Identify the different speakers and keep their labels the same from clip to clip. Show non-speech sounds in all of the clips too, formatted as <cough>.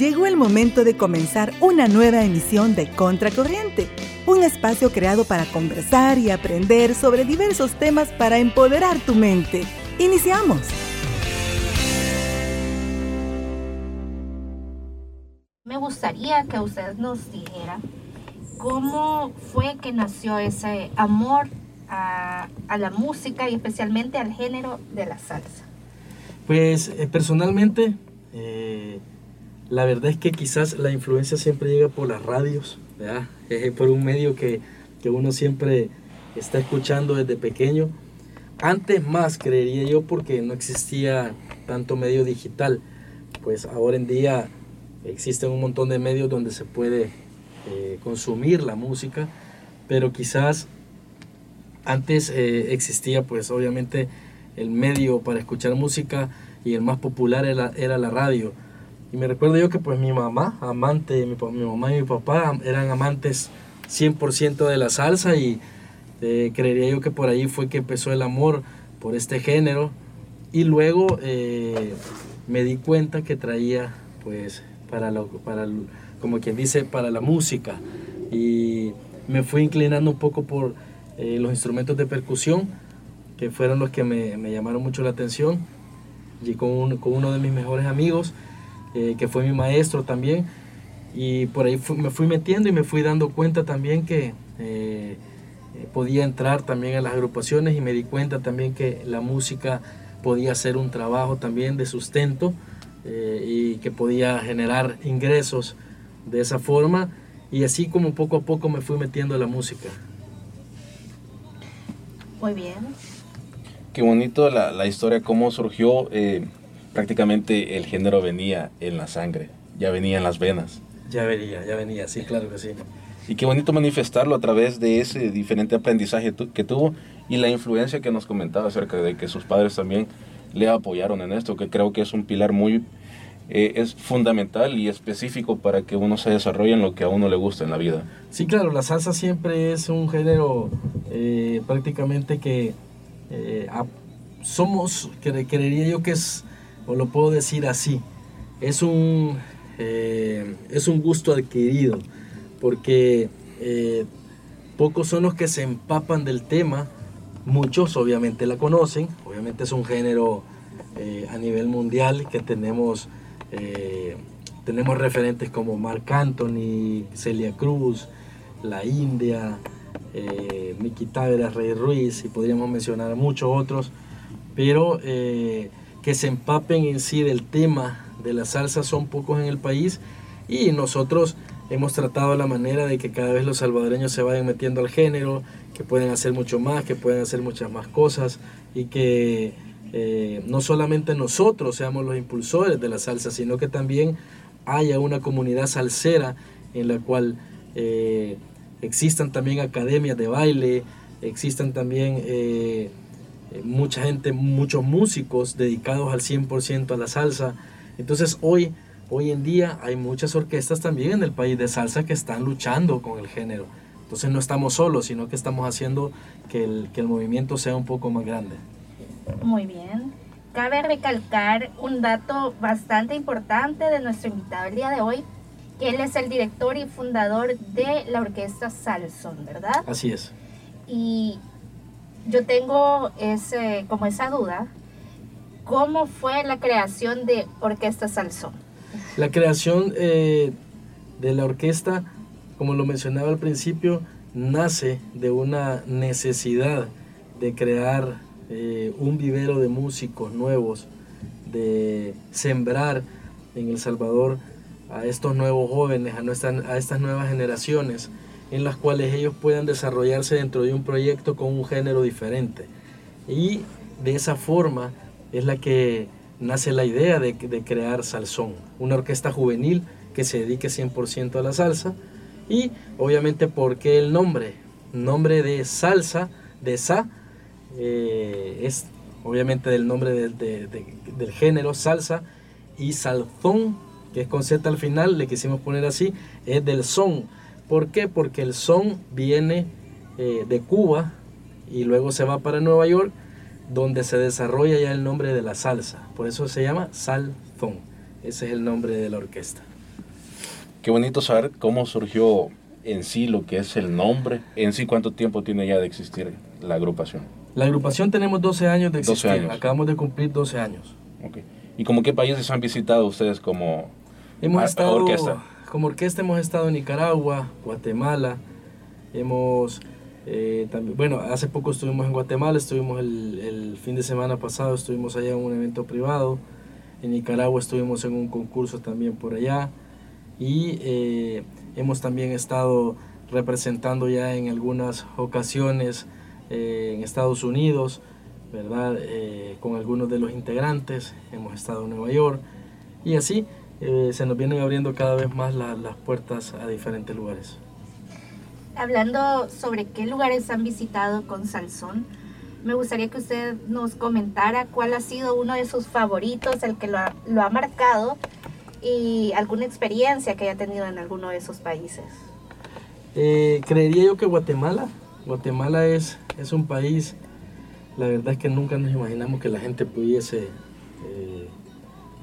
Speaker 1: Llegó el momento de comenzar una nueva emisión de Contracorriente, un espacio creado para conversar y aprender sobre diversos temas para empoderar tu mente. Iniciamos.
Speaker 2: Me gustaría que usted nos dijera cómo fue que nació ese amor a, la música y especialmente al género de la salsa.
Speaker 3: Pues eh, personalmente, eh, la verdad es que quizás la influencia siempre llega por las radios, ¿verdad? por un medio que, que uno siempre está escuchando desde pequeño. Antes más, creería yo, porque no existía tanto medio digital. Pues ahora en día existen un montón de medios donde se puede eh, consumir la música, pero quizás antes eh, existía pues obviamente el medio para escuchar música y el más popular era la radio. Y me recuerdo yo que pues mi mamá, amante, mi, mi mamá y mi papá eran amantes 100% de la salsa y eh, creería yo que por ahí fue que empezó el amor por este género. Y luego me di cuenta que traía pues para, lo, para como quien dice, para la música. Y me fui inclinando un poco por eh, los instrumentos de percusión, que fueron los que me, me llamaron mucho la atención. Y con, con uno de mis mejores amigos, eh, que fue mi maestro también. Y por ahí me fui metiendo y me fui dando cuenta también que eh, podía entrar también a las agrupaciones y me di cuenta también que la música podía ser un trabajo también de sustento y que podía generar ingresos de esa forma y así como poco a poco me fui metiendo a la música.
Speaker 2: Muy bien.
Speaker 4: Qué bonito la, la historia, cómo surgió. Eh, prácticamente el género venía en la sangre, ya venía en las venas.
Speaker 3: Ya venía, ya venía, sí, claro que sí.
Speaker 4: Y qué bonito manifestarlo a través de ese diferente aprendizaje que tuvo y la influencia que nos comentaba acerca de que sus padres también le apoyaron en esto, que creo que es un pilar muy eh, es fundamental y específico para que uno se desarrolle en lo que a uno le gusta en la vida.
Speaker 3: Sí, claro, la salsa siempre es un género eh, prácticamente que eh, somos, que creería yo que es, o lo puedo decir así, es un, es un gusto adquirido, porque pocos son los que se empapan del tema, muchos obviamente la conocen, obviamente es un género a nivel mundial que tenemos eh, tenemos referentes como Marc Anthony, Celia Cruz, La India, eh, Miki Távera, Rey Ruiz, y podríamos mencionar muchos otros, pero eh, que se empapen en sí del tema de la salsa son pocos en el país y nosotros hemos tratado la manera de que cada vez los salvadoreños se vayan metiendo al género, que pueden hacer mucho más, que pueden hacer muchas más cosas y que eh, no solamente nosotros seamos los impulsores de la salsa, sino que también haya una comunidad salsera en la cual eh, existan también academias de baile, existan también eh, mucha gente, muchos músicos dedicados al 100% a la salsa. Entonces hoy, hoy en día hay muchas orquestas también en el país de salsa que están luchando con el género. Entonces no estamos solos, sino que estamos haciendo que el, que el movimiento sea un poco más grande.
Speaker 2: Muy bien. Cabe recalcar un dato bastante importante de nuestro invitado el día de hoy, que él es el director y fundador de la orquesta Salson, ¿verdad?
Speaker 3: Así es.
Speaker 2: Y yo tengo ese, como esa duda, ¿cómo fue la creación de Orquesta Salson?
Speaker 3: La creación eh, de la orquesta, como lo mencionaba al principio, nace de una necesidad de crear eh, un vivero de músicos nuevos, de sembrar en El Salvador a estos nuevos jóvenes, a, a estas nuevas generaciones, en las cuales ellos puedan desarrollarse dentro de un proyecto con un género diferente. Y de esa forma es la que nace la idea de, de crear Salsón, una orquesta juvenil que se dedique 100% a la salsa. Y obviamente, ¿por qué el nombre? Nombre de salsa, de sa, eh, es obviamente del nombre del género salsa y salzón, que es con Z al final, le quisimos poner así, es del son. ¿Por qué? Porque el son viene eh, de Cuba y luego se va para Nueva York, donde se desarrolla ya el nombre de la salsa. Por eso se llama salzón. Ese es el nombre de la orquesta.
Speaker 4: Qué bonito saber cómo surgió en sí lo que es el nombre, en sí cuánto tiempo tiene ya de existir la agrupación.
Speaker 3: La agrupación tenemos 12 años de
Speaker 4: 12
Speaker 3: existir,
Speaker 4: años.
Speaker 3: acabamos de cumplir 12 años.
Speaker 4: Ok. ¿Y como qué países han visitado ustedes como
Speaker 3: Hemos estado,
Speaker 4: orquesta?
Speaker 3: Como orquesta hemos estado en Nicaragua, Guatemala, hemos, eh, también, bueno, hace poco estuvimos en Guatemala, estuvimos el, fin de semana pasado, estuvimos allá en un evento privado, en Nicaragua estuvimos en un concurso también por allá. Y eh, hemos también estado representando ya en algunas ocasiones eh, en Estados Unidos, ¿verdad? Eh, con algunos de los integrantes, hemos estado en Nueva York. Y así eh, se nos vienen abriendo cada vez más la- las puertas a diferentes lugares.
Speaker 2: Hablando sobre qué lugares han visitado con Salsón, me gustaría que usted nos comentara cuál ha sido uno de sus favoritos, el que lo ha, lo ha marcado y alguna experiencia que haya tenido en alguno de esos países.
Speaker 3: Eh, creería yo que Guatemala, Guatemala es, es un país, la verdad es que nunca nos imaginamos que la gente pudiese, eh,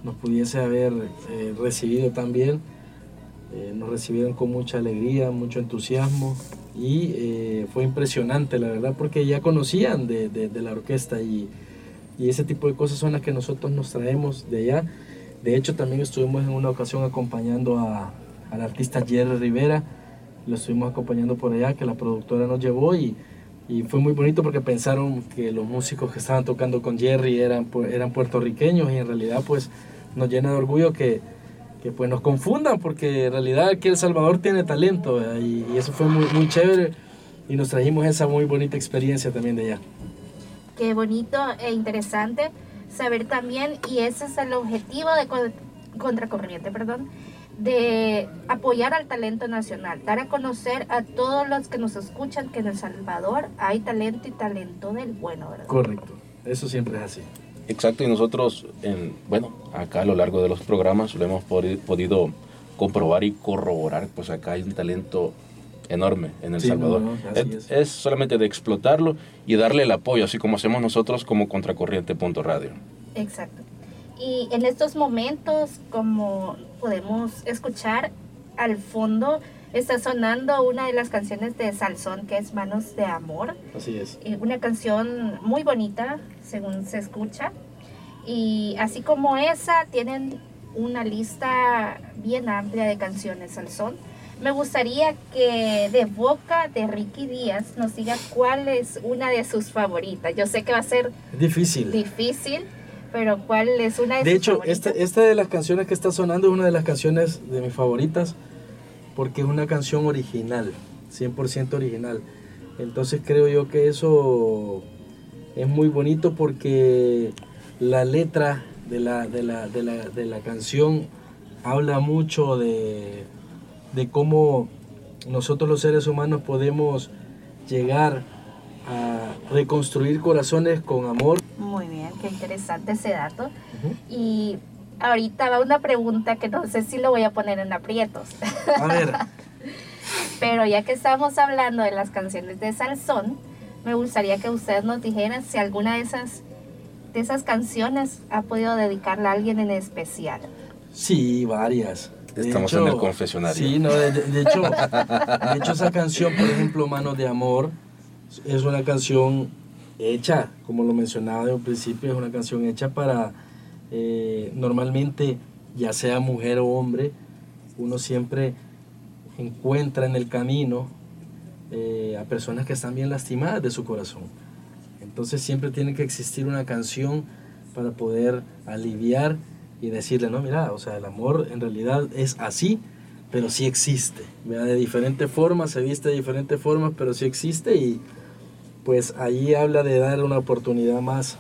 Speaker 3: nos pudiese haber eh, recibido tan bien. Eh, nos recibieron con mucha alegría, mucho entusiasmo y eh, fue impresionante, la verdad, porque ya conocían de, de- de la orquesta y, y ese tipo de cosas son las que nosotros nos traemos de allá. De hecho, también estuvimos en una ocasión acompañando a, al artista Jerry Rivera, lo estuvimos acompañando por allá, que la productora nos llevó y, y fue muy bonito porque pensaron que los músicos que estaban tocando con Jerry eran, eran puertorriqueños y en realidad pues nos llena de orgullo que, que pues nos confundan porque en realidad aquí El Salvador tiene talento y, y eso fue muy, muy chévere y nos trajimos esa muy bonita experiencia también de allá.
Speaker 2: Qué bonito e interesante saber también, y ese es el objetivo de Con- Contracorriente, perdón, de apoyar al talento nacional, dar a conocer a todos los que nos escuchan que en El Salvador hay talento y talento del bueno, ¿verdad?
Speaker 3: Correcto, eso siempre es así.
Speaker 4: Exacto, y nosotros, en, bueno, acá a lo largo de los programas lo hemos podi- podido comprobar y corroborar, pues acá hay un talento enorme en El
Speaker 3: Sí,
Speaker 4: Salvador.
Speaker 3: no, no, así
Speaker 4: es,
Speaker 3: es.
Speaker 4: es solamente de explotarlo y darle el apoyo, así como hacemos nosotros como Contracorriente.radio.
Speaker 2: Exacto. Y en estos momentos, como podemos escuchar al fondo, está sonando una de las canciones de Salsón, que es Manos de Amor.
Speaker 3: Así es.
Speaker 2: Eh, Una canción muy bonita, según se escucha. Y así como esa, tienen una lista bien amplia de canciones Salsón. Me gustaría que de boca de Ricky Díaz nos diga cuál es una de sus favoritas. Yo sé que va a ser
Speaker 3: difícil.
Speaker 2: difícil, pero ¿cuál es una de,
Speaker 3: De
Speaker 2: sus
Speaker 3: hecho,
Speaker 2: favoritas?
Speaker 3: esta, esta de las canciones que está sonando es una de las canciones de mis favoritas porque es una canción original, 100% original. Entonces creo yo que eso es muy bonito porque la letra de la, de la, de la, de la canción habla mucho de, de cómo nosotros los seres humanos podemos llegar a reconstruir corazones con amor.
Speaker 2: Muy bien, qué interesante ese dato. Y ahorita va una pregunta que no sé si lo voy a poner en aprietos.
Speaker 3: A ver, <laughs>
Speaker 2: Pero ya que estamos hablando de las canciones de Salsón, me gustaría que ustedes nos dijeran si alguna de esas, de esas canciones ha podido dedicarla a alguien en especial.
Speaker 3: Sí, varias. De
Speaker 4: Estamos en el confesionario.
Speaker 3: Sí, no, de, de- de hecho, de hecho esa canción, por ejemplo, Manos de Amor, es una canción hecha, como lo mencionaba de un principio, es una canción hecha para, eh, normalmente, ya sea mujer o hombre, uno siempre encuentra en el camino eh, a personas que están bien lastimadas de su corazón. Entonces siempre tiene que existir una canción para poder aliviar y decirle, no, mira, o sea, el amor en realidad es así, pero sí existe. De diferentes formas, se viste de diferentes formas, pero sí existe y pues ahí habla de dar una oportunidad más,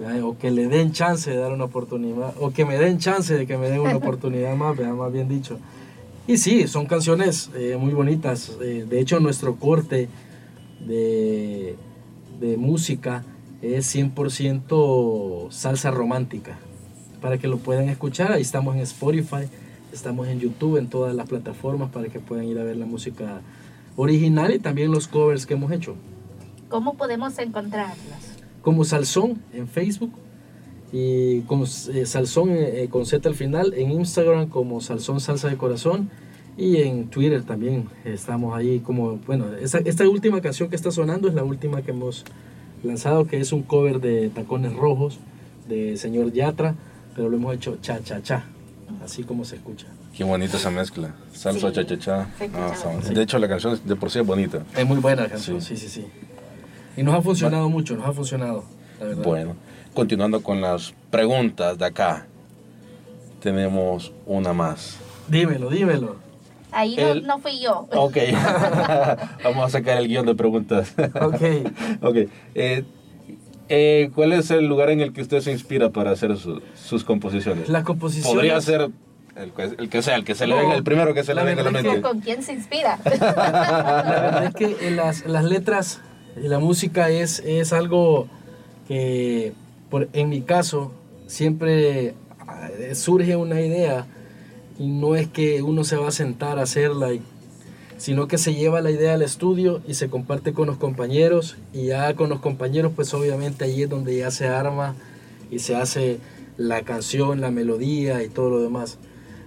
Speaker 3: ¿verdad? o que le den chance de dar una oportunidad, o que me den chance de que me den una <laughs> oportunidad más, ¿verdad? más bien dicho. Y sí, son canciones eh, muy bonitas. eh, de hecho, nuestro corte de, de música es 100% salsa romántica. Para que lo puedan escuchar, ahí estamos en Spotify, estamos en YouTube, en todas las plataformas para que puedan ir a ver la música original y también los covers que hemos hecho.
Speaker 2: ¿Cómo podemos encontrarlas?
Speaker 3: Como Salsón en Facebook y como eh, Salsón eh, con Z al final en Instagram como Salsón Salsa de Corazón Y en Twitter también estamos ahí como, bueno, esta, esta última canción que está sonando es la última que hemos lanzado, que es un cover de Tacones Rojos de señor Yatra, pero lo hemos hecho cha cha cha, así como se escucha.
Speaker 4: Qué bonita esa mezcla. Salsa,
Speaker 2: Sí,
Speaker 4: cha, cha, cha. Ah, de hecho, la canción de por sí es bonita.
Speaker 3: Es muy buena la canción, sí, sí, sí. Y nos ha funcionado mucho, nos ha funcionado, la verdad.
Speaker 4: Bueno, continuando con las preguntas de acá. Tenemos una más.
Speaker 3: Dímelo, dímelo.
Speaker 2: Ahí no,
Speaker 4: El-
Speaker 2: no fui yo.
Speaker 4: Ok. <laughs> <laughs> Vamos a sacar el guion de preguntas.
Speaker 3: Ok. <laughs>
Speaker 4: ok. Eh, eh, ¿Cuál es el lugar en el que usted se inspira para hacer su- sus composiciones?
Speaker 3: Las composiciones...
Speaker 4: Podría ser el, que- el que sea, el que se le venga, el primero que se le venga a la mente.
Speaker 2: ¿Con quién se inspira?
Speaker 3: La verdad es que las, las letras la música es, es algo que, por, en mi caso, siempre ah, surge una idea y no es que uno se va a sentar a hacerla, sino que se lleva la idea al estudio y se comparte con los compañeros y ya con los compañeros pues obviamente ahí es donde ya se arma y se hace la canción, la melodía y todo lo demás.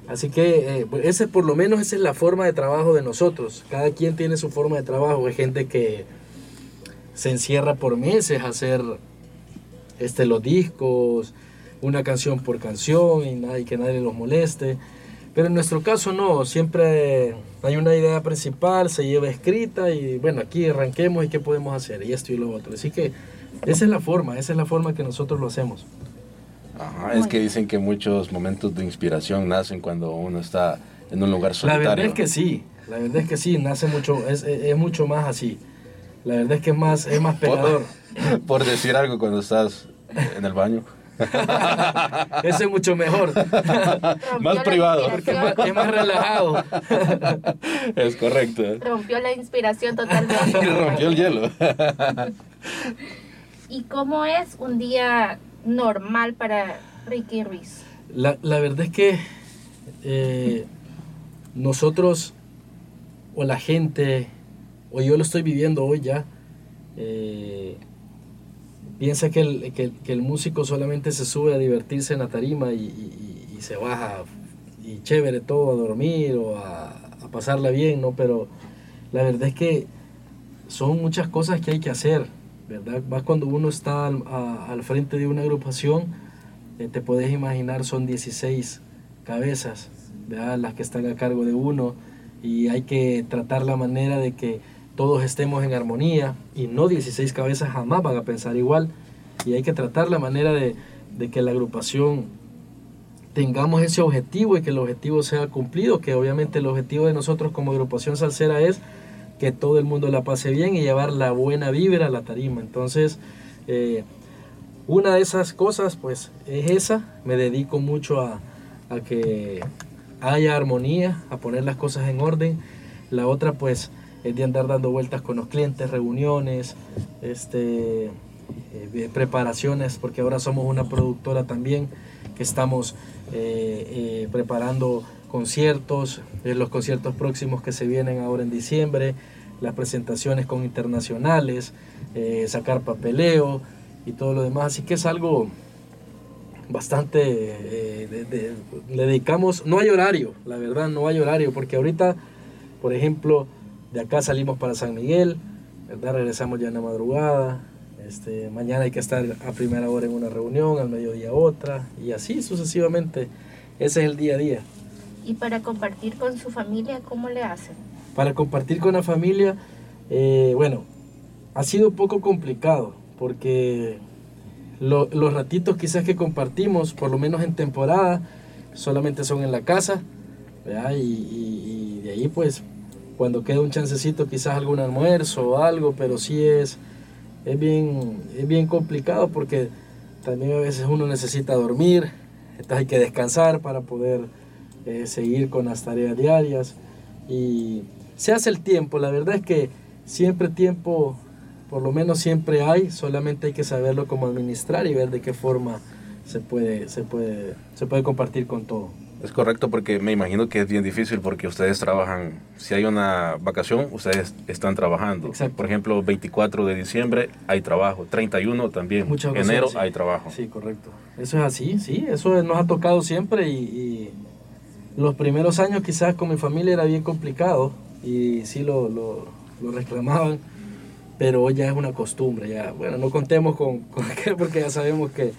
Speaker 3: Así que eh, pues, ese por lo menos esa es la forma de trabajo de nosotros. Cada quien tiene su forma de trabajo. Hay gente que se encierra por meses a hacer este, los discos, una canción por canción y, nadie, que nadie los moleste. Pero en nuestro caso no, siempre hay una idea principal, se lleva escrita y bueno, aquí arranquemos y qué podemos hacer y esto y lo otro. Así que esa es la forma, esa es la forma que nosotros lo hacemos.
Speaker 4: Ajá, es que dicen que muchos momentos de inspiración nacen cuando uno está en un lugar
Speaker 3: La
Speaker 4: solitario.
Speaker 3: verdad es que sí, la verdad es que sí, nace mucho, es, es- es mucho más así. La verdad es que es más, es más pegador. <laughs>
Speaker 4: Por decir algo cuando estás en el baño. <laughs>
Speaker 3: Eso es mucho mejor.
Speaker 2: Rompió
Speaker 4: Más privado.
Speaker 3: Porque es más, es más relajado. <laughs>
Speaker 4: es correcto.
Speaker 2: Rompió la inspiración
Speaker 4: Y
Speaker 2: totalmente.
Speaker 4: rompió el hielo.
Speaker 2: ¿Y cómo es un día normal para Ricky Ruiz?
Speaker 3: La, la verdad es que eh, nosotros, o la gente, o yo lo estoy viviendo hoy ya, eh, piensa que el, que, que el músico solamente se sube a divertirse en la tarima y, y- se baja y chévere todo a dormir o a, pasarla bien, ¿no? Pero la verdad es que son muchas cosas que hay que hacer, ¿verdad? Más cuando uno está al, al frente de una agrupación, eh, te puedes imaginar, son 16 cabezas, ¿verdad? Las que están a cargo de uno y hay que tratar la manera de que todos estemos en armonía y no 16 cabezas jamás van a pensar igual y hay que tratar la manera de, que la agrupación tengamos ese objetivo y que el objetivo sea cumplido, que obviamente el objetivo de nosotros como agrupación salsera es que todo el mundo la pase bien y llevar la buena vibra a la tarima. Entonces, eh, una de esas cosas pues es esa, me dedico mucho a que haya armonía, a poner las cosas en orden. La otra pues es de andar dando vueltas con los clientes, reuniones, este, eh, preparaciones, porque ahora somos una productora también que estamos eh, eh, preparando conciertos, eh, los conciertos próximos que se vienen ahora en diciembre, las presentaciones con internacionales, eh, sacar papeleo y todo lo demás. Así que es algo bastante, eh, le dedicamos, no hay horario, la verdad, no hay horario, porque ahorita, por ejemplo, de acá salimos para San Miguel, ¿verdad? regresamos ya en la madrugada, este, mañana hay que estar a primera hora en una reunión, al mediodía otra, y así sucesivamente. Ese es el día a día.
Speaker 2: Y para compartir con su familia, ¿cómo le hacen?
Speaker 3: Para compartir con la familia, eh, bueno, ha sido un poco complicado, porque lo- los ratitos quizás que compartimos, por lo menos en temporada, solamente son en la casa, ¿verdad? Y, y- y de ahí pues, cuando queda un chancecito quizás algún almuerzo o algo, pero sí es, es, bien, es bien complicado porque también a veces uno necesita dormir, entonces hay que descansar para poder eh, seguir con las tareas diarias y se hace el tiempo, la verdad es que siempre tiempo, por lo menos siempre hay, solamente hay que saberlo cómo administrar y ver de qué forma se puede, se puede, se puede compartir con todo.
Speaker 4: Es correcto porque me imagino que es bien difícil porque ustedes trabajan, si hay una vacación, ustedes están trabajando.
Speaker 3: Exacto.
Speaker 4: Por ejemplo, 24 de diciembre hay trabajo, 31 también,
Speaker 3: Muchas
Speaker 4: enero
Speaker 3: sí.
Speaker 4: hay trabajo.
Speaker 3: Sí, correcto. Eso es así, sí, eso nos ha tocado siempre y, y- Los primeros años quizás con mi familia era bien complicado y sí lo, lo, lo reclamaban, pero hoy ya es una costumbre, ya, bueno, no contemos con, <laughs> con aquel porque ya sabemos que,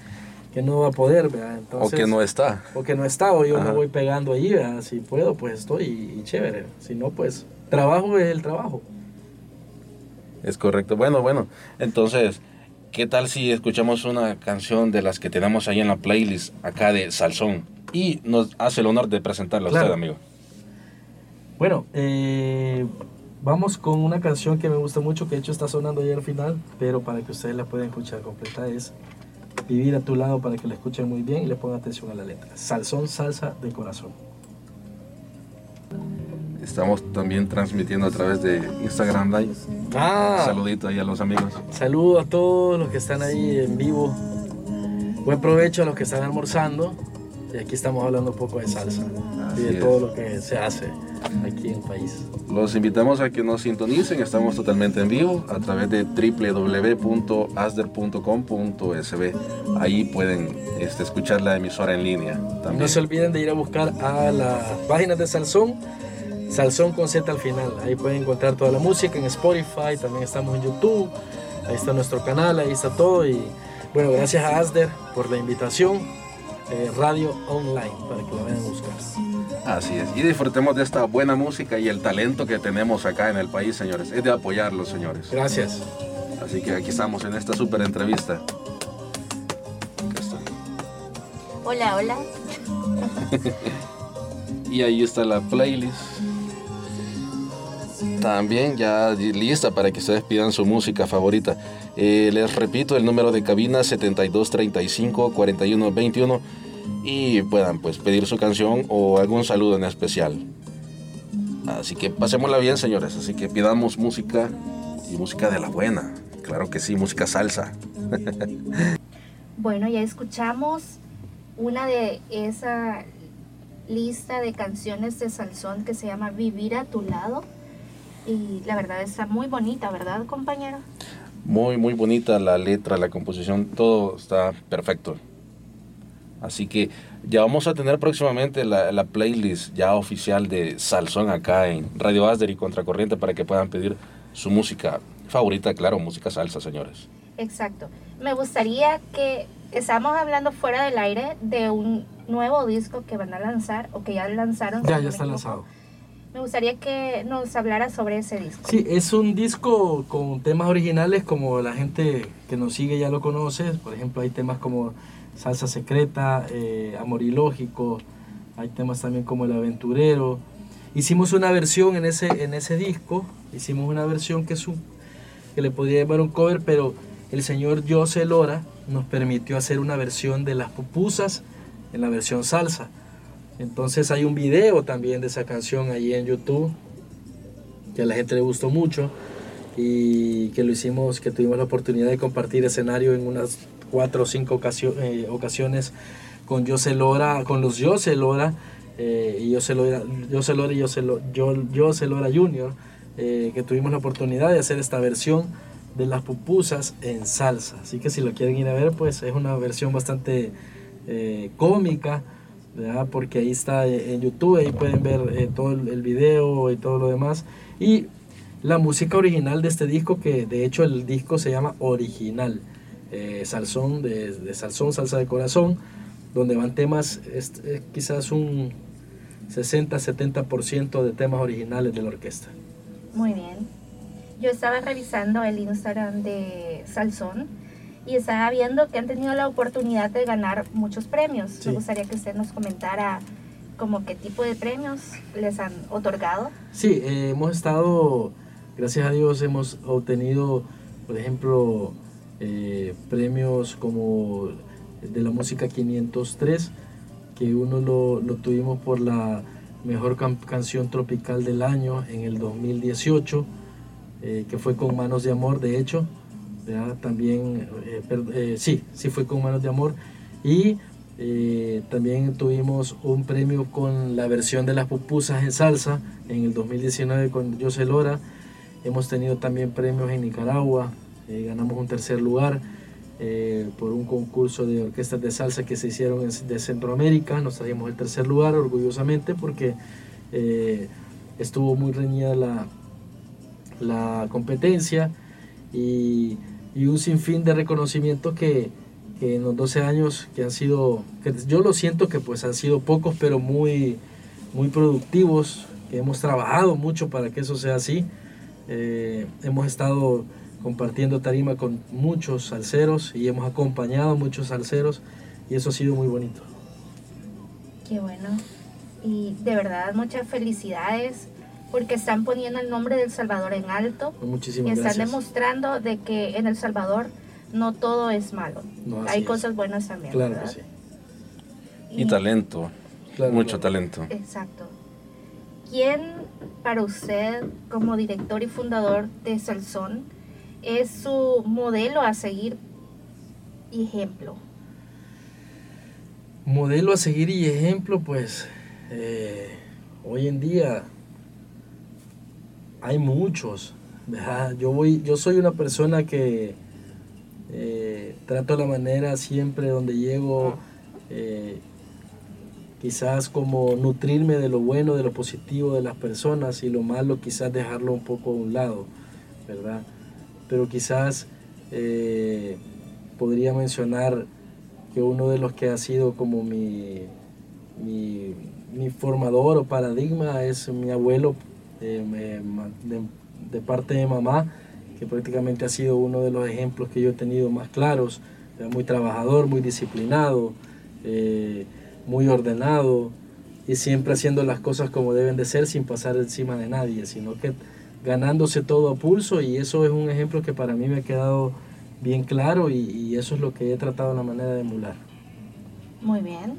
Speaker 3: que no va a poder, ¿verdad?
Speaker 4: o que no está.
Speaker 3: O que no está, o yo me voy pegando ahí, ¿verdad? Si puedo, pues estoy y, chévere, si no, pues trabajo es el trabajo.
Speaker 4: Es correcto, bueno, bueno, entonces... ¿Qué tal si escuchamos una canción de las que tenemos ahí en la playlist acá de Salsón? Y nos hace el honor de presentarla a usted, amigo.
Speaker 3: Bueno, eh, vamos con una canción que me gusta mucho, que de hecho está sonando ahí al final, pero para que ustedes la puedan escuchar completa es Vivir a tu lado para que la escuchen muy bien y le pongan atención a la letra. Salsón, salsa de corazón.
Speaker 4: Estamos también transmitiendo a través de Instagram Live. Ah, Saludito ahí a los amigos.
Speaker 3: Saludo a todos los que están ahí en vivo. Buen provecho a los que están almorzando. Y aquí estamos hablando un poco de salsa y de todo lo que se hace aquí en el país.
Speaker 4: Los invitamos a que nos sintonicen. Estamos totalmente en vivo a través de www.asder.com.sb. Ahí pueden este, escuchar la emisora en línea.
Speaker 3: También. No se olviden de ir a buscar a las páginas de Salsón Salsón con Z al final. Ahí pueden encontrar toda la música en Spotify, también estamos en YouTube, ahí está nuestro canal, ahí está todo. Y bueno, gracias a Asder por la invitación. Eh, radio online para que lo vayan a buscar.
Speaker 4: Así es, y disfrutemos de esta buena música y el talento que tenemos acá en el país, señores. Es de apoyarlos, señores.
Speaker 3: Gracias.
Speaker 4: Así que aquí estamos en esta súper entrevista.
Speaker 2: Hola, hola. <laughs>
Speaker 4: y ahí está la playlist también ya lista para que ustedes pidan su música favorita. Eh, les repito el número de cabina 7235-4121 y puedan pues pedir su canción o algún saludo en especial. Así que pasémosla bien, señores. Así que pidamos música y música de la buena. Claro que sí, música salsa. <laughs>
Speaker 2: bueno, ya escuchamos una de esa lista de canciones de Salsón que se llama Vivir a tu lado y la verdad está muy bonita, ¿verdad, compañero?
Speaker 4: Muy, muy bonita la letra, la composición, todo está perfecto. Así que ya vamos a tener próximamente la, playlist ya oficial de Salsón acá en Radio Asder y Contracorriente para que puedan pedir su música favorita, claro, música salsa, señores.
Speaker 2: Exacto. Me gustaría que estamos hablando fuera del aire de un nuevo disco que van a lanzar o que ya lanzaron.
Speaker 3: Ya, ya está lanzado
Speaker 2: me gustaría que nos hablara sobre ese disco.
Speaker 3: Sí, es un disco con temas originales como la gente que nos sigue ya lo conoce. Por ejemplo, hay temas como Salsa Secreta, eh, Amor Ilógico, hay temas también como El Aventurero. Hicimos una versión en ese, en ese disco, hicimos una versión que, es que le podría llamar un cover, pero el señor José Lora nos permitió hacer una versión de Las Pupusas en la versión salsa. Entonces hay un video también de esa canción ahí en YouTube que a la gente le gustó mucho y que lo hicimos, que tuvimos la oportunidad de compartir escenario en unas cuatro o cinco eh, ocasiones con José Lora, con los José Lora eh, y José Lora, José y José, Lora Junior, eh, que tuvimos la oportunidad de hacer esta versión de las pupusas en salsa. Así que si lo quieren ir a ver, pues es una versión bastante cómica porque ahí está eh, en YouTube, ahí pueden ver eh, todo el video y todo lo demás. Y la música original de este disco, que de hecho el disco se llama Original, eh, Salsón, de, de, Salsón, Salsa de Corazón, donde van temas, quizás un 60-70% de temas originales de la orquesta.
Speaker 2: Muy bien. Yo estaba revisando el Instagram de Salsón y estaba viendo que han tenido la oportunidad de ganar muchos premios. Me gustaría que usted nos comentara como qué tipo de premios les han otorgado.
Speaker 3: Sí, eh, hemos estado, gracias a Dios, hemos obtenido, por ejemplo, eh, premios como de la música 503, que uno lo, lo tuvimos por la mejor canción tropical del año en el 2018, eh, que fue con Manos de Amor, de hecho. También, eh, eh, sí, sí fue con Manos de Amor. Y eh, también tuvimos un premio con la versión de las pupusas en salsa en el 2019 con José Lora. Hemos tenido también premios en Nicaragua, ganamos un tercer lugar. por un concurso de orquestas de salsa que se hicieron de Centroamérica. Nos traímos el tercer lugar orgullosamente porque estuvo muy reñida la, la competencia y, y, un sinfín de reconocimiento que, que, en los 12 años que han sido, que yo lo siento que pues han sido pocos pero muy, muy productivos, que hemos trabajado mucho para que eso sea así. Eh, hemos estado compartiendo tarima con muchos salseros y hemos acompañado a muchos salseros y eso ha sido muy bonito.
Speaker 2: Qué bueno. Y de verdad muchas felicidades porque están poniendo el nombre del Salvador en alto
Speaker 3: Muchísimas
Speaker 2: y están
Speaker 3: gracias.
Speaker 2: demostrando de que en El Salvador no todo es malo.
Speaker 3: No,
Speaker 2: Hay
Speaker 3: es.
Speaker 2: cosas buenas también.
Speaker 3: Claro que sí.
Speaker 4: Y talento,
Speaker 3: Claro,
Speaker 4: mucho
Speaker 3: claro.
Speaker 4: talento.
Speaker 2: Exacto. ¿Quién para usted, como director y fundador de Salsón, es su modelo a seguir y ejemplo?
Speaker 3: Modelo a seguir y ejemplo, pues eh, hoy en día hay muchos. ¿verdad? Yo voy, yo soy una persona que eh, trato la manera siempre donde llego, eh, quizás como nutrirme de lo bueno, de lo positivo de las personas y lo malo quizás dejarlo un poco a un lado, ¿verdad? Pero quizás eh, podría mencionar que uno de los que ha sido como mi, mi, mi formador o paradigma es mi abuelo de, de parte de mamá, que prácticamente ha sido uno de los ejemplos que yo he tenido más claros, muy trabajador, muy disciplinado, eh, muy ordenado y siempre haciendo las cosas como deben de ser sin pasar encima de nadie, sino que ganándose todo a pulso y eso es un ejemplo que para mí me ha quedado bien claro y, y eso es lo que he tratado la manera de emular.
Speaker 2: Muy bien.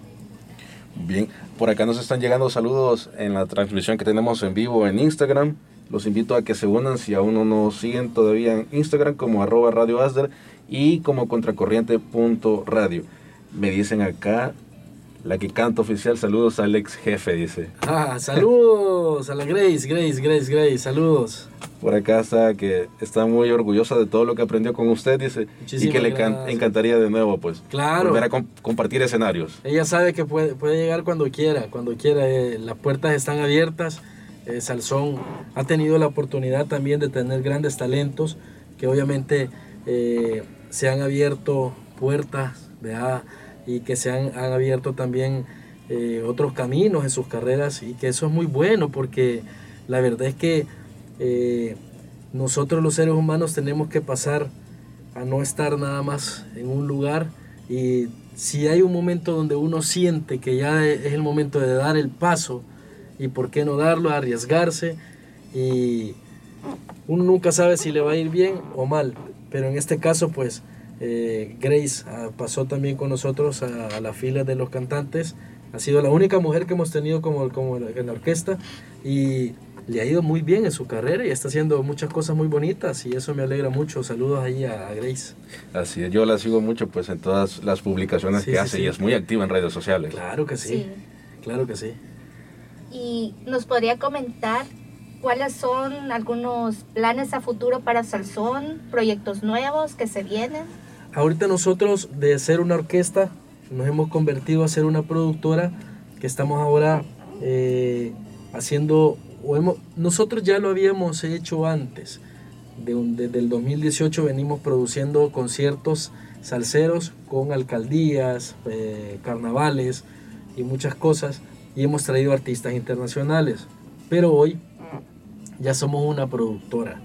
Speaker 4: Bien, por acá nos están llegando saludos en la transmisión que tenemos en vivo en Instagram. Los invito a que se unan si aún no nos siguen todavía en Instagram como arroba Radio Asder y como contracorriente.radio. Me dicen acá, la que canta oficial, saludos al ex jefe, dice.
Speaker 3: Ah, saludos a la Grace, Grace, Grace, Grace, saludos.
Speaker 4: Por acá está que está muy orgullosa de todo lo que aprendió con usted, dice, y
Speaker 3: Muchísimas
Speaker 4: que le encantaría de nuevo, pues,
Speaker 3: Claro.
Speaker 4: volver a com- compartir escenarios.
Speaker 3: Ella sabe que puede, puede llegar cuando quiera, cuando quiera. eh, las puertas están abiertas. Eh, Salsón ha tenido la oportunidad también de tener grandes talentos que obviamente eh, se han abierto puertas, ¿verdad? Y que se han, han abierto también eh, otros caminos en sus carreras y que eso es muy bueno porque la verdad es que eh, nosotros los seres humanos tenemos que pasar a no estar nada más en un lugar y si hay un momento donde uno siente que ya es el momento de dar el paso y por qué no darlo, arriesgarse y uno nunca sabe si le va a ir bien o mal, pero en este caso pues eh, Grace ah, pasó también con nosotros a, a la fila de los cantantes, ha sido la única mujer que hemos tenido como, como en la orquesta y le ha ido muy bien en su carrera y está haciendo muchas cosas muy bonitas y eso me alegra mucho. Saludos ahí a, a Grace.
Speaker 4: Así es, yo la sigo mucho pues en todas las publicaciones
Speaker 3: Sí,
Speaker 4: que
Speaker 3: sí,
Speaker 4: hace
Speaker 3: sí.
Speaker 4: y es muy activa en redes sociales.
Speaker 3: Claro que sí,
Speaker 2: Sí.
Speaker 3: claro que sí.
Speaker 2: Y nos podría comentar cuáles son algunos planes a futuro para Salsón, proyectos nuevos que se vienen.
Speaker 3: Ahorita nosotros de ser una orquesta nos hemos convertido a ser una productora que estamos ahora eh, haciendo, o hemos, nosotros ya lo habíamos hecho antes. Desde el 2018 venimos produciendo conciertos salseros con alcaldías, eh, carnavales y muchas cosas y hemos traído artistas internacionales. Pero hoy ya somos una productora,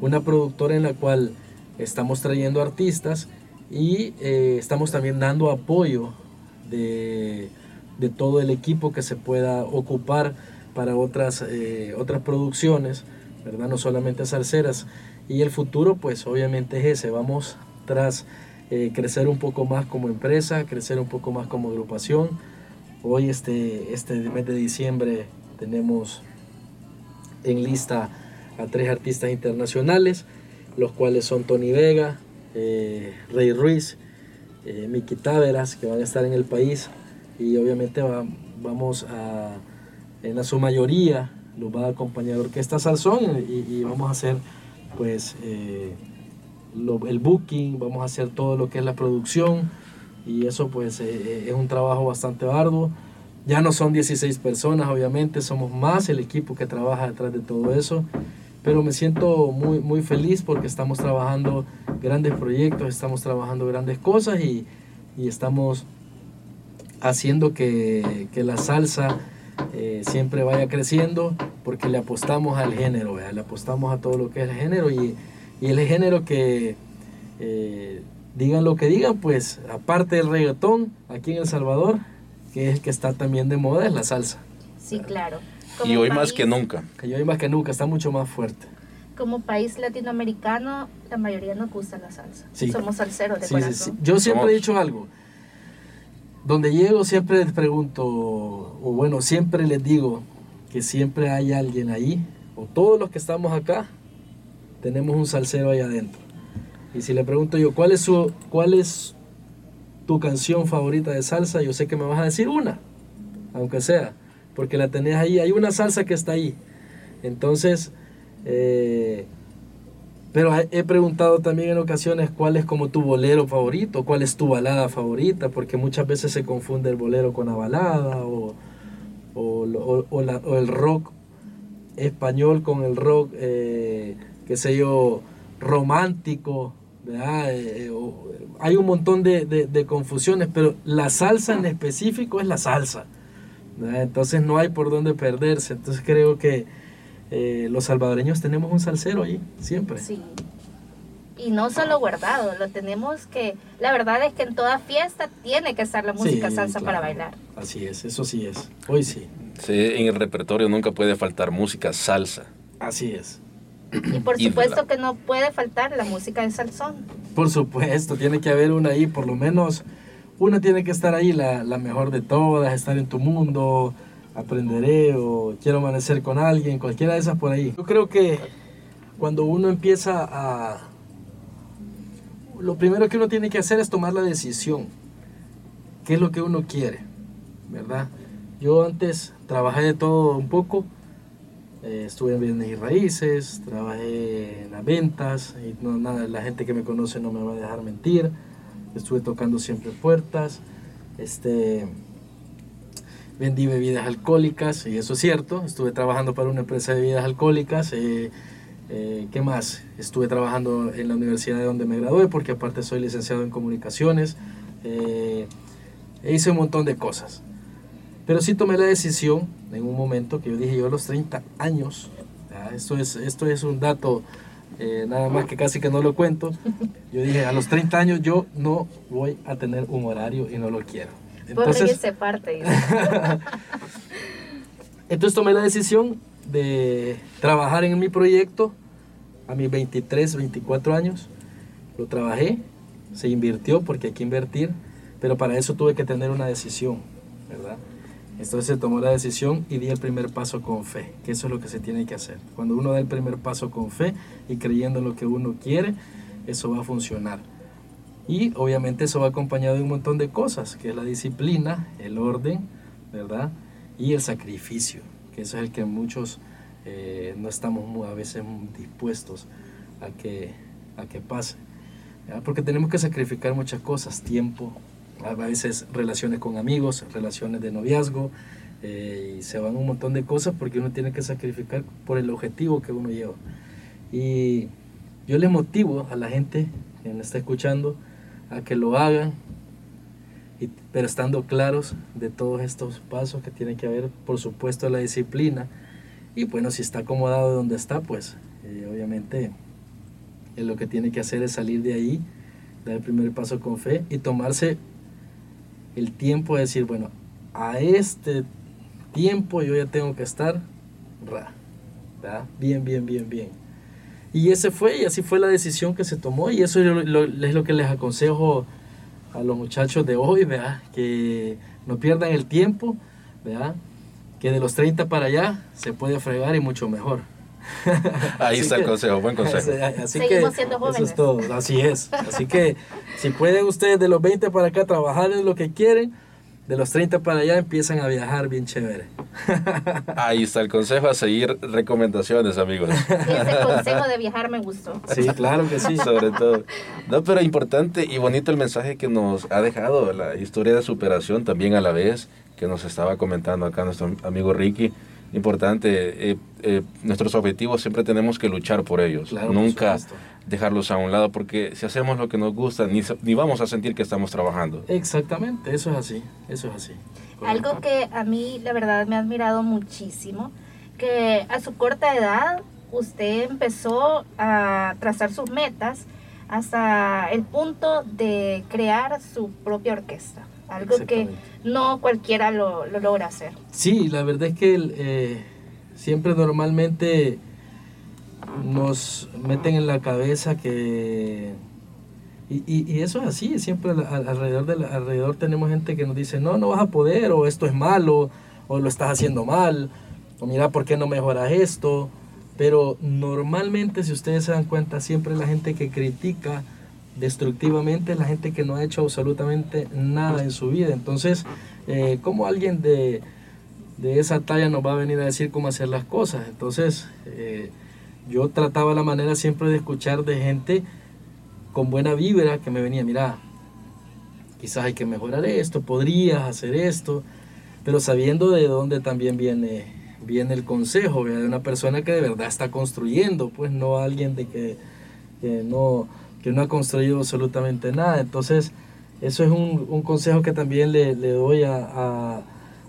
Speaker 3: una productora en la cual estamos trayendo artistas y eh, estamos también dando apoyo de, de todo el equipo que se pueda ocupar para otras, eh, otras producciones, ¿verdad? No solamente salseras. Y el futuro, pues obviamente es ese. Vamos tras eh, crecer un poco más como empresa, crecer un poco más como agrupación. Hoy, este, este mes de diciembre, tenemos en lista a tres artistas internacionales, los cuales son Tony Vega, eh, Rey Ruiz, eh, Miki Táveras, que van a estar en el país. Y obviamente va- vamos a, en la su mayoría, los va a acompañar Orquesta Salsón. Y, vamos a hacer pues eh, el booking, vamos a hacer todo lo que es la producción. Y eso pues es un trabajo bastante arduo. Ya no son 16 personas, obviamente, somos más el equipo que trabaja detrás de todo eso, pero me siento muy, muy feliz porque estamos trabajando grandes proyectos, estamos trabajando grandes cosas y, y estamos haciendo que, que la salsa eh, siempre vaya creciendo porque le apostamos al género, le apostamos a todo lo que es el género y, y el género que, eh, digan lo que digan, pues aparte del reggaetón, aquí en El Salvador, que es el que está también de moda, es la salsa.
Speaker 2: Sí, claro.
Speaker 4: Y hoy más que nunca.
Speaker 3: Que hoy más que nunca, está mucho más fuerte.
Speaker 2: Como país latinoamericano, la mayoría nos gusta la salsa. Somos salseros de
Speaker 3: sí, corazón. Yo siempre he dicho algo. Donde llego siempre les pregunto, o bueno, siempre les digo que siempre hay alguien ahí, o todos los que estamos acá, tenemos un salsero ahí adentro. Y si le pregunto yo, ¿cuál es, su, cuál es tu canción favorita de salsa, yo sé que me vas a decir una, aunque sea, porque la tenés ahí, hay una salsa que está ahí. Entonces, eh, pero he preguntado también en ocasiones cuál es como tu bolero favorito, cuál es tu balada favorita, porque muchas veces se confunde el bolero con la balada o, el rock español con el rock, eh, qué sé yo, romántico. Eh, hay un montón de, confusiones, pero la salsa en específico es la salsa. Entonces no hay por dónde perderse. Entonces creo que eh, los salvadoreños tenemos un salsero ahí, siempre.
Speaker 2: Sí. Y no solo guardado, lo tenemos que... La verdad es que en toda fiesta tiene que estar la música salsa para bailar.
Speaker 3: Así es, eso sí es. Hoy sí.
Speaker 4: Sí, en el repertorio nunca puede faltar música salsa.
Speaker 3: Así es.
Speaker 2: Y por supuesto que no puede faltar la música de salsón.
Speaker 3: Por supuesto, tiene que haber una ahí, por lo menos una tiene que estar ahí, la, mejor de todas, estar en tu mundo, aprenderé o quiero amanecer con alguien, cualquiera de esas por ahí. Yo creo que cuando uno empieza a... Lo primero que uno tiene que hacer es tomar la decisión. ¿Qué es lo que uno quiere? ¿Verdad? Yo antes trabajé de todo un poco eh, estuve en bienes y raíces, trabajé en las ventas, y no, nada, la gente que me conoce no me va a dejar mentir. Estuve tocando siempre puertas, este, vendí bebidas alcohólicas, y eso es cierto. Estuve trabajando para una empresa de bebidas alcohólicas. Eh, eh, ¿Qué más? Estuve trabajando en la universidad de donde me gradué, porque aparte soy licenciado en comunicaciones. hice un montón de cosas. Pero sí tomé la decisión en un momento que yo dije, yo a los 30 años, esto, es, esto es un dato eh, nada más que casi que no lo cuento, yo dije, a los 30 años yo no voy a tener un horario y no lo quiero.
Speaker 2: Entonces, se parte. <laughs>
Speaker 3: entonces tomé la decisión de trabajar en mi proyecto a mis 23, 24 años. Lo trabajé, se invirtió porque hay que invertir, pero para eso tuve que tener una decisión, ¿verdad? Entonces se tomó la decisión y di el primer paso con fe, que eso es lo que se tiene que hacer. Cuando uno da el primer paso con fe y creyendo en lo que uno quiere, eso va a funcionar. Y obviamente eso va acompañado de un montón de cosas, que es la disciplina, el orden, ¿verdad? Y el sacrificio, que eso es el que muchos eh, no estamos a veces dispuestos a que, a que pase. Porque tenemos que sacrificar muchas cosas, tiempo, a veces relaciones con amigos, relaciones de noviazgo, eh, y se van un montón de cosas porque uno tiene que sacrificar por el objetivo que uno lleva. Y yo les motivo a la gente que me está escuchando a que lo hagan, y, pero estando claros de todos estos pasos que tiene que haber, por supuesto, la disciplina. Y bueno, si está acomodado donde está, pues eh, obviamente eh, lo que tiene que hacer es salir de ahí, dar el primer paso con fe y tomarse el tiempo de decir, bueno, a este tiempo yo ya tengo que estar bien, bien, bien, bien. Y ese fue, y así fue la decisión que se tomó, y eso es lo, que les aconsejo a los muchachos de hoy, ¿verdad? que no pierdan el tiempo, ¿verdad? que de los 30 para allá se puede fregar y mucho mejor. <laughs>
Speaker 4: Ahí está el consejo, buen consejo.
Speaker 2: Así Seguimos siendo jóvenes.
Speaker 3: Eso es todo, así es. Así que si pueden ustedes de los 20 para acá trabajar en lo que quieren, de los 30 para allá empiezan a viajar bien chévere. <laughs>
Speaker 4: Ahí está el consejo a seguir recomendaciones, amigos.
Speaker 2: Ese <laughs> consejo de viajar me gustó.
Speaker 3: Sí, claro que sí.
Speaker 4: Sobre todo. No, pero importante y bonito el mensaje que nos ha dejado, la historia de superación también a la vez, que nos estaba comentando acá nuestro amigo Ricky. Importante, eh, eh, nuestros objetivos siempre tenemos que luchar por ellos. Nunca dejarlos a un lado porque si hacemos lo que nos gusta ni, ni vamos a sentir que estamos trabajando.
Speaker 3: Exactamente, eso es así, eso es así.
Speaker 2: Algo que a mí la verdad me ha admirado muchísimo, que a su corta edad usted empezó a trazar sus metas hasta el punto de crear su propia orquesta. Algo que no cualquiera lo, lo, logra hacer.
Speaker 3: Sí, la verdad es que eh, siempre normalmente nos meten en la cabeza que... Y, y, eso es así, siempre alrededor, de alrededor tenemos gente que nos dice, no, no vas a poder, o esto es malo, o lo estás haciendo mal, o mira, ¿por qué no mejoras esto? Pero normalmente, si ustedes se dan cuenta, siempre la gente que critica destructivamente es la gente que no ha hecho absolutamente nada en su vida. Entonces, eh, ¿cómo alguien de, de, esa talla nos va a venir a decir cómo hacer las cosas? Entonces, eh, yo trataba la manera siempre de escuchar de gente con buena vibra que me venía, mira, quizás hay que mejorar esto, podrías hacer esto, pero sabiendo de dónde también viene, viene el consejo, de una persona que de verdad está construyendo, pues no alguien de que, no, que no ha construido absolutamente nada. Entonces, eso es un, consejo que también le, doy a,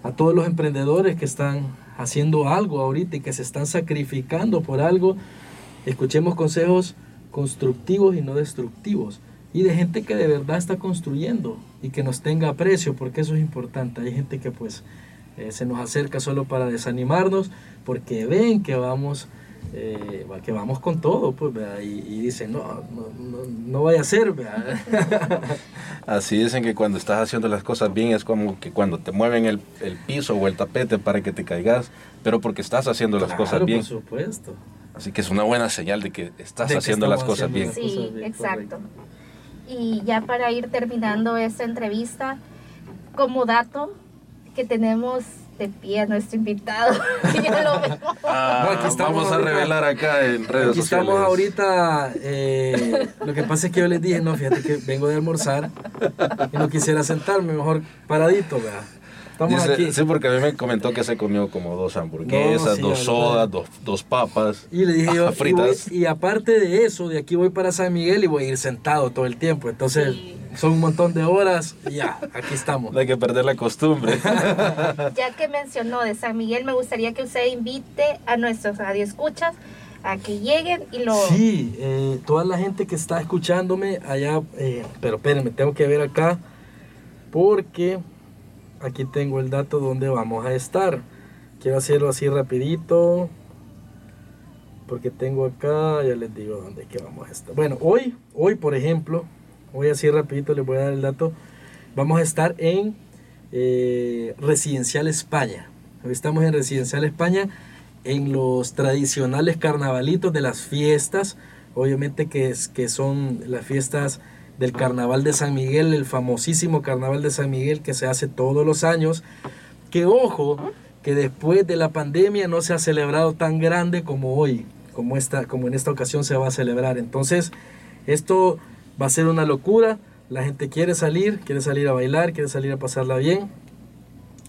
Speaker 3: a todos los emprendedores que están haciendo algo ahorita y que se están sacrificando por algo, escuchemos consejos constructivos y no destructivos. Y de gente que de verdad está construyendo y que nos tenga aprecio, porque eso es importante. Hay gente que pues eh, se nos acerca solo para desanimarnos, porque ven que vamos, eh, que vamos con todo, pues, y, y, dicen, no, no, no, vaya a ser. <laughs>
Speaker 4: Así dicen que cuando estás haciendo las cosas bien es como que cuando te mueven el, el piso o el tapete para que te caigas, pero porque estás haciendo las cosas bien.
Speaker 3: Por supuesto.
Speaker 4: Así que es una buena señal de que estás haciendo las cosas bien.
Speaker 2: Sí, exacto. Y ya para ir terminando esta entrevista, como dato que tenemos de pie a nuestro invitado. <laughs>
Speaker 4: Ah, vamos a revelar acá en redes
Speaker 3: aquí estamos ahorita. Eh, lo que pasa es que yo les dije, no, fíjate que vengo de almorzar y no quisiera sentarme, mejor paradito, ¿verdad?
Speaker 4: Sí, porque a mí me comentó que se comió como dos hamburguesas, dos sodas, dos, dos, papas.
Speaker 3: Y le dije yo, <laughs> fritas. Y, aparte de eso, de aquí voy para San Miguel y voy a ir sentado todo el tiempo. Entonces, son un montón de horas y ya, aquí estamos.
Speaker 4: No hay que perder la costumbre. <laughs>
Speaker 2: ya que mencionó de San Miguel, me gustaría que usted invite a nuestros radioescuchas a que lleguen y lo...
Speaker 3: Sí, eh, toda la gente que está escuchándome allá, eh, pero espérenme, tengo que ver acá porque aquí tengo el dato donde vamos a estar. Quiero hacerlo así rapidito. Porque tengo acá, ya les digo dónde que vamos a estar. Bueno, hoy, hoy por ejemplo, hoy así rapidito les voy a dar el dato. Vamos a estar en eh, Residencial España. Estamos en Residencial España en los tradicionales carnavalitos de las fiestas. Obviamente que, es, que son las fiestas del Carnaval de San Miguel, el famosísimo Carnaval de San Miguel que se hace todos los años. Que ojo, que después de la pandemia no se ha celebrado tan grande como hoy, como, esta, como en esta ocasión se va a celebrar. Entonces, esto va a ser una locura. La gente quiere salir, quiere salir a bailar, quiere salir a pasarla bien.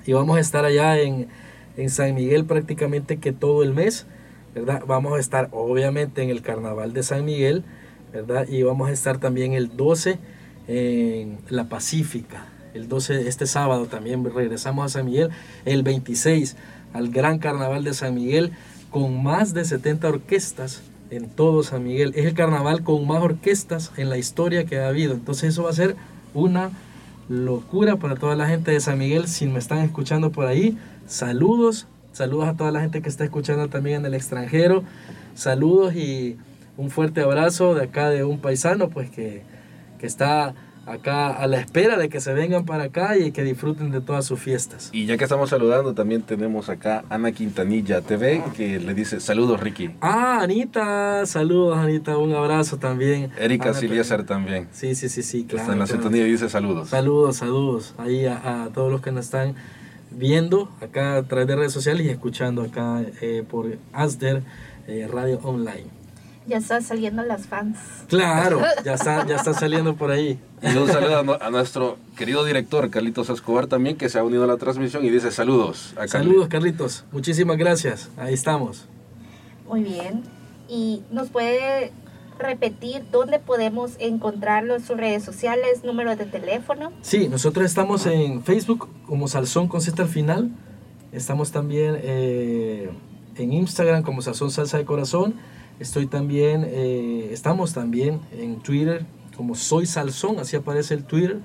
Speaker 3: Y vamos a estar allá en, en San Miguel prácticamente que todo el mes. ¿verdad? Vamos a estar obviamente en el Carnaval de San Miguel ¿verdad? Y vamos a estar también el 12 en La Pacífica. El 12, este sábado también regresamos a San Miguel. El 26 al Gran Carnaval de San Miguel con más de 70 orquestas en todo San Miguel. Es el carnaval con más orquestas en la historia que ha habido. Entonces eso va a ser una locura para toda la gente de San Miguel. Si me están escuchando por ahí, saludos. Saludos a toda la gente que está escuchando también en el extranjero. Saludos y un fuerte abrazo de acá de un paisano, pues que, está acá a la espera de que se vengan para acá y que disfruten de todas sus fiestas.
Speaker 4: Y ya que estamos saludando, también tenemos acá Ana Quintanilla TV que le dice saludos Ricky.
Speaker 3: Ah, Anita, saludos Anita, un abrazo también.
Speaker 4: Erika
Speaker 3: Ana,
Speaker 4: Siliezer también.
Speaker 3: Sí, sí, sí, sí, claro.
Speaker 4: Está en la
Speaker 3: claro.
Speaker 4: sintonía y dice saludos.
Speaker 3: Saludos, saludos ahí a, a todos los que nos están viendo acá a través de redes sociales y escuchando acá eh, por Asder eh, Radio Online.
Speaker 2: Ya están saliendo las fans.
Speaker 3: Claro, ya está, ya está saliendo por ahí.
Speaker 4: Y un saludo a, no- a nuestro querido director Carlitos Escobar también que se ha unido a la transmisión y dice saludos. A.
Speaker 3: Saludos, Carlitos. Muchísimas gracias. Ahí estamos.
Speaker 2: Muy bien. ¿Y nos puede repetir dónde podemos encontrarlo en sus redes sociales, número de teléfono?
Speaker 3: Sí, nosotros estamos en Facebook como Salsón con Z al final. Estamos también eh, en Instagram como Salsón Salsa de Corazón. Estoy también, eh, estamos también en Twitter como Soy Salsón, así aparece el Twitter.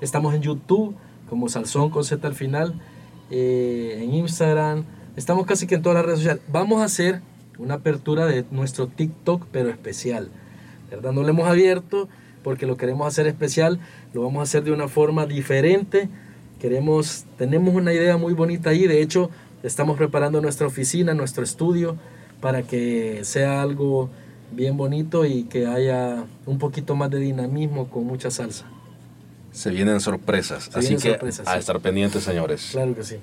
Speaker 3: Estamos en YouTube como Salsón con Z al final. eh, en Instagram. Estamos casi que en todas las redes sociales. Vamos a hacer una apertura de nuestro TikTok, pero especial. ¿verdad? No lo hemos abierto porque lo queremos hacer especial, lo vamos a hacer de una forma diferente. Queremos, tenemos una idea muy bonita ahí, de hecho, estamos preparando nuestra oficina, nuestro estudio, para que sea algo bien bonito y que haya un poquito más de dinamismo con mucha salsa.
Speaker 4: Se vienen sorpresas,
Speaker 3: Se
Speaker 4: así
Speaker 3: vienen
Speaker 4: que
Speaker 3: sorpresas,
Speaker 4: a
Speaker 3: sí.
Speaker 4: estar pendientes, señores.
Speaker 3: Claro que sí.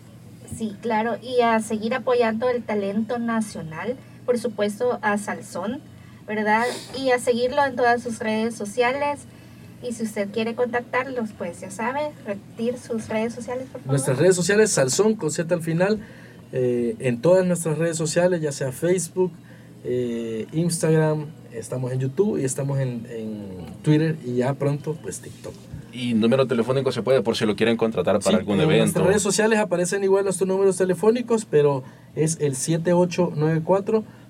Speaker 2: Sí, claro. Y a seguir apoyando el talento nacional, por supuesto a Salsón, ¿verdad? Y a seguirlo en todas sus redes sociales. Y si usted quiere contactarlos, pues ya sabe, repetir sus redes sociales, por favor.
Speaker 3: Nuestras redes sociales, Salsón con Z al final, eh, en todas nuestras redes sociales, ya sea Facebook, eh, Instagram, estamos en YouTube y estamos en, en Twitter y ya pronto pues TikTok.
Speaker 4: Y número telefónico se puede por si lo quieren contratar para
Speaker 3: Sí,
Speaker 4: algún
Speaker 3: en
Speaker 4: evento.
Speaker 3: nuestras redes sociales aparecen igual nuestros números telefónicos, pero es el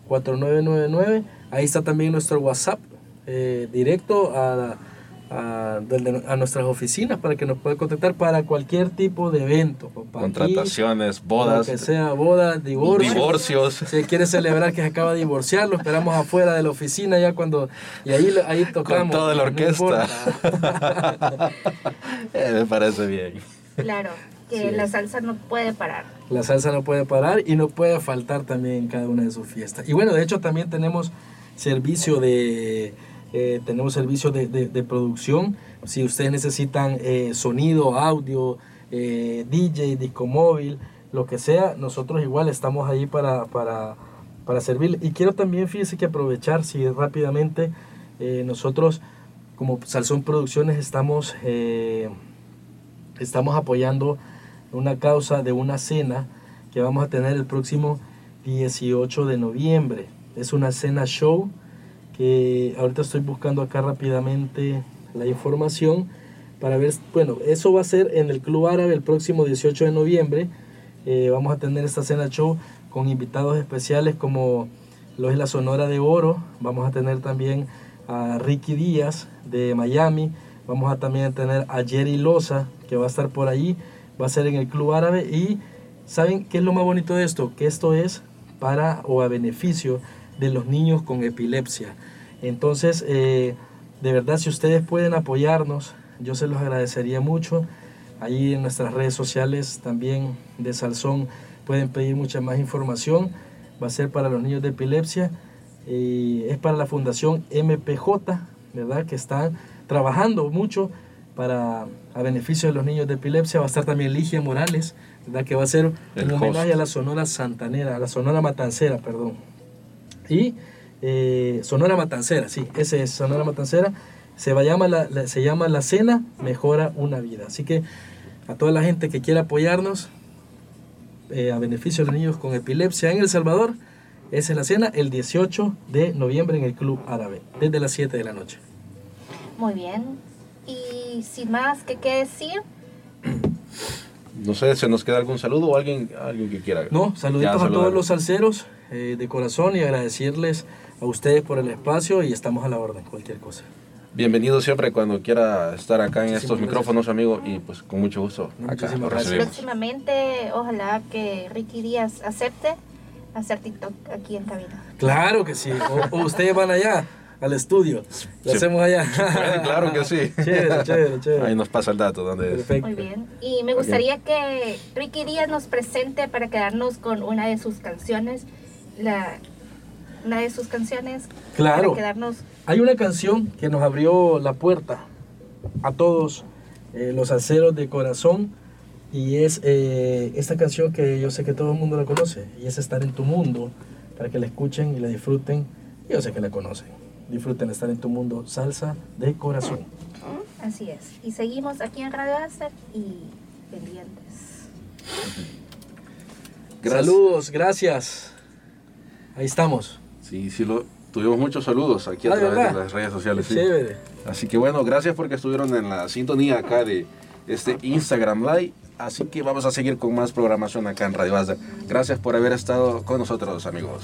Speaker 3: 7894-4999. Ahí está también nuestro WhatsApp eh, directo a, a, del de- a nuestras oficinas para que nos pueda contactar para cualquier tipo de evento. papá. Aquí,
Speaker 4: Contrataciones,
Speaker 3: lo
Speaker 4: bodas,
Speaker 3: que sea, bodas, divorcios.
Speaker 4: divorcios. <laughs>
Speaker 3: Si quiere celebrar que se acaba de divorciar, lo esperamos afuera de la oficina ya cuando... Y ahí, ahí tocamos.
Speaker 4: toda la orquesta. <laughs> Eh, me parece bien.
Speaker 2: Claro, que
Speaker 3: Sí.
Speaker 2: la salsa no puede parar.
Speaker 3: La salsa no puede parar y no puede faltar también en cada una de sus fiestas. Y bueno, de hecho también tenemos servicio de, eh, tenemos servicio de, de- producción. Si ustedes necesitan eh, sonido, audio, eh, DJ, disco móvil, lo que sea, nosotros igual estamos ahí para, para, para servir. Y quiero también, fíjese que aprovechar, si rápidamente, nosotros como Salsón Producciones estamos... estamos apoyando una causa de una cena que vamos a tener el próximo 18 de noviembre. Es una cena show que ahorita estoy buscando acá rápidamente la información para ver, bueno, eso va a ser en el Club Árabe el próximo 18 de noviembre. Eh, vamos a tener esta cena show con invitados especiales como lo es la Sonora de Oro. Vamos a tener también a Ricky Díaz de Miami. Vamos a también tener a Jerry Loza, que va a estar por ahí. Va a ser en el Club Árabe. Y ¿saben qué es lo más bonito de esto? Que esto es para o a beneficio de los niños con epilepsia. Entonces, eh, de verdad, si ustedes pueden apoyarnos, yo se los agradecería mucho. Ahí en nuestras redes sociales también de Salsón pueden pedir mucha más información. Va a ser para los niños de epilepsia. Y es para la Fundación MPJ, ¿verdad? Que está trabajando mucho para a beneficio de los niños de epilepsia. Va a estar también Ligia Morales, ¿verdad? Que va a ser un homenaje a la Sonora Santanera, a la Sonora Matancera, perdón. Y eh, Sonora Matancera, sí, ese es Sonora Matancera. Se, va, llama la, la- se llama La Cena Mejora una Vida. Así que a toda la gente que quiera apoyarnos eh, a beneficio de los niños con epilepsia en El Salvador, esa es la cena el 18 de noviembre en el Club Árabe, desde las 7 de la noche.
Speaker 2: Muy bien. Y sin más que qué decir,
Speaker 4: No sé, ¿se nos queda algún saludo o alguien, alguien que quiera?
Speaker 3: No, saluditos
Speaker 4: Ya,
Speaker 3: a todos los salseros eh, de corazón y agradecerles a ustedes por el espacio y estamos a la orden, cualquier cosa.
Speaker 4: Bienvenido siempre cuando quiera estar acá en
Speaker 3: Muchísimas
Speaker 4: estos
Speaker 3: gracias.
Speaker 4: micrófonos, amigo, y pues con mucho gusto acá
Speaker 3: Muchísimas gracias.
Speaker 4: recibimos.
Speaker 2: próximamente ojalá que Ricky Díaz acepte hacer TikTok aquí en cabina.
Speaker 3: Claro que sí, o, o ustedes van allá. al estudio. Lo hacemos allá.
Speaker 4: claro que sí. <laughs>
Speaker 3: chévere, chévere, chévere.
Speaker 4: Ahí nos pasa el dato. ¿dónde es?
Speaker 3: Perfecto.
Speaker 2: Muy bien. Y me gustaría que Ricky Díaz nos presente para quedarnos con una de sus canciones. La, una de sus canciones.
Speaker 3: Claro.
Speaker 2: Para quedarnos.
Speaker 3: Hay una canción que nos abrió la puerta a todos eh, los aceros de corazón y es eh, esta canción que yo sé que todo el mundo la conoce y es Estar en tu mundo para que la escuchen y la disfruten. Yo sé que la conocen. Disfruten Estar en tu mundo, salsa de corazón.
Speaker 2: Así es. Y seguimos aquí en Radio Acer y pendientes.
Speaker 4: Gracias.
Speaker 3: Saludos, gracias. Ahí estamos.
Speaker 4: Sí, sí, lo, tuvimos muchos saludos aquí a
Speaker 3: Ah, ¿de
Speaker 4: través de las redes sociales. sí.
Speaker 3: Chévere.
Speaker 4: Así que bueno, gracias porque estuvieron en la sintonía acá de este Instagram Live. Así que vamos a seguir con más programación acá en Radio Azda. Gracias por haber estado con nosotros, amigos.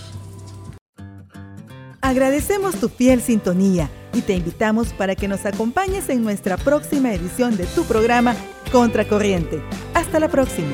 Speaker 1: Agradecemos tu fiel sintonía y te invitamos para que nos acompañes en nuestra próxima edición de tu programa Contracorriente. Hasta la próxima.